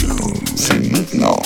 tuned. C'est maintenant.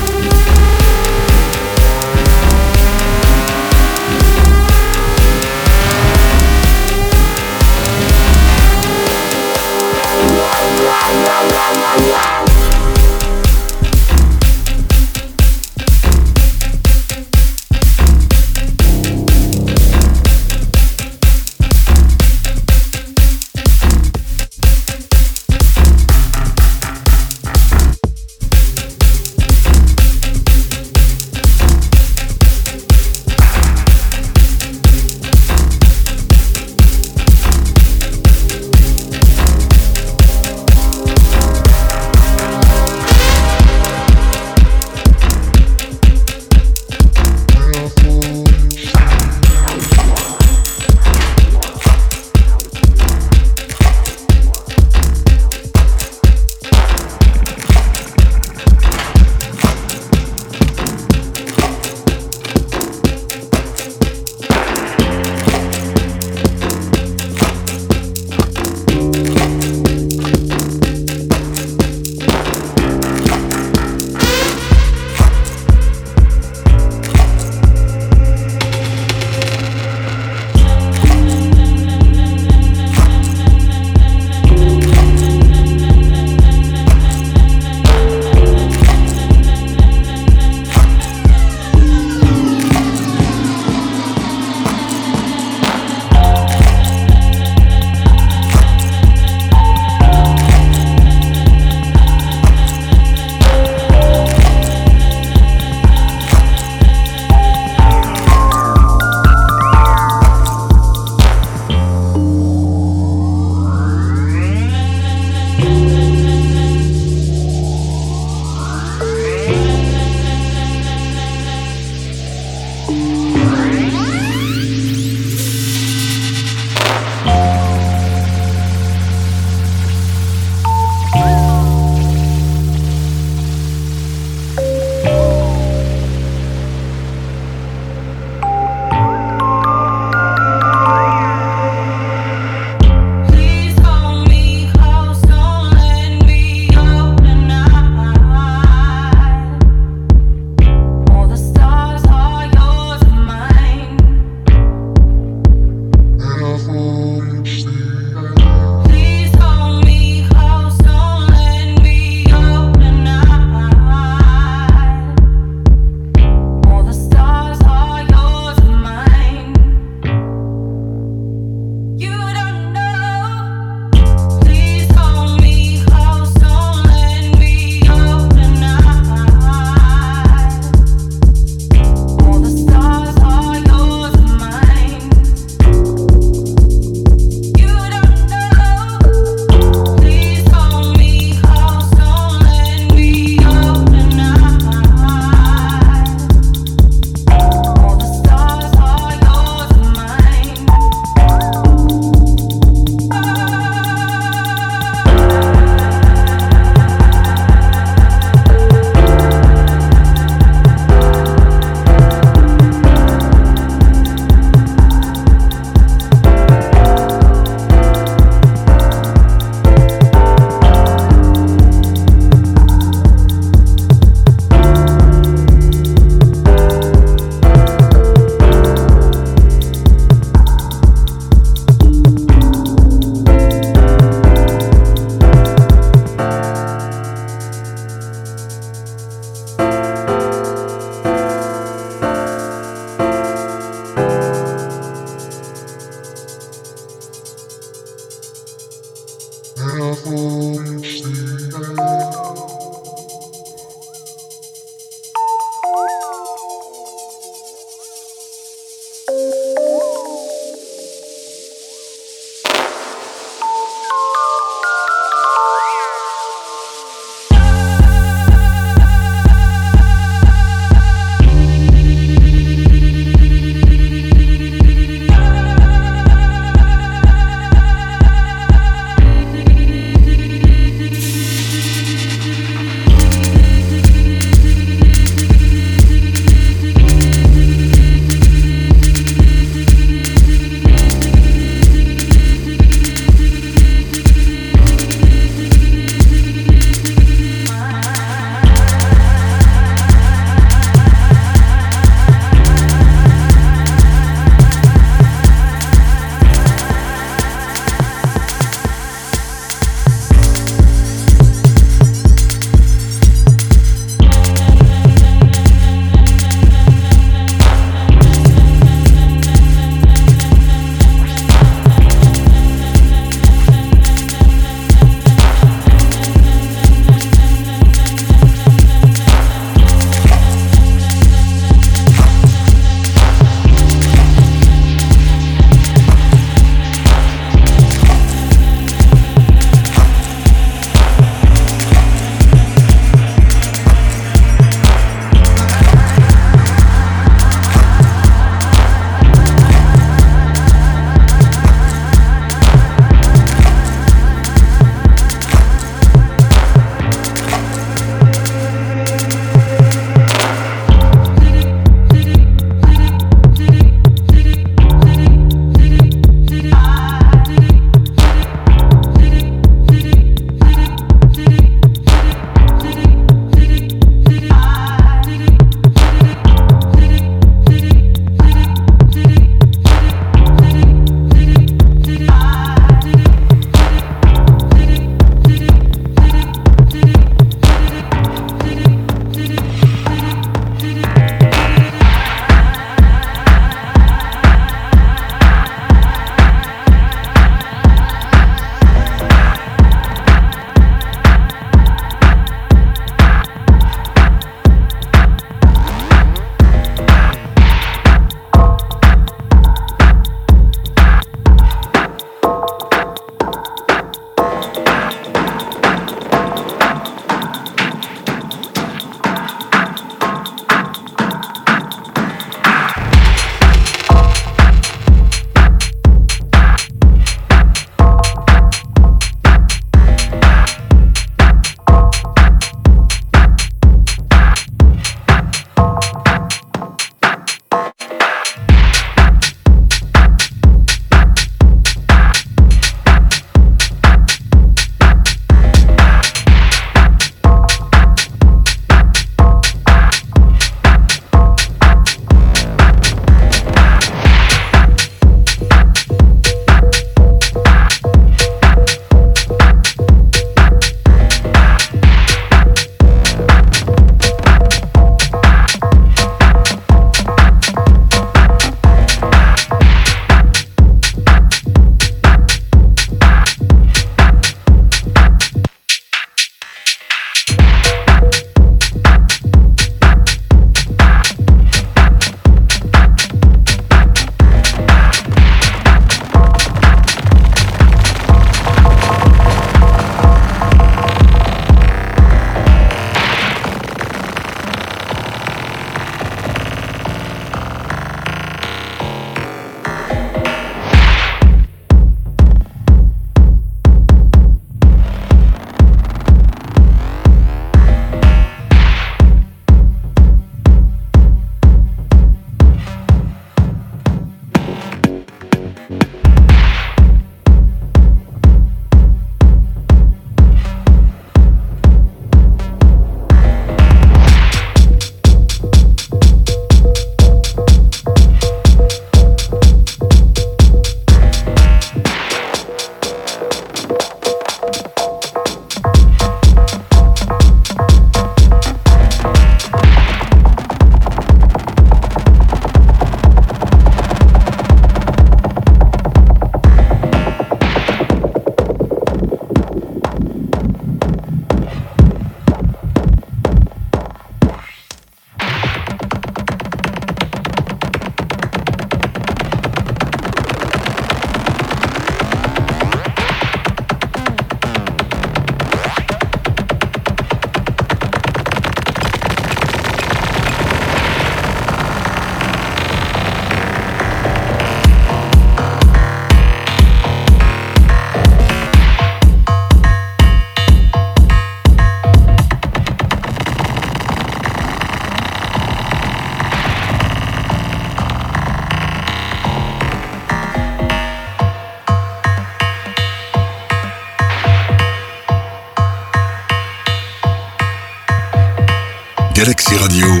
Radio,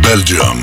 Belgium.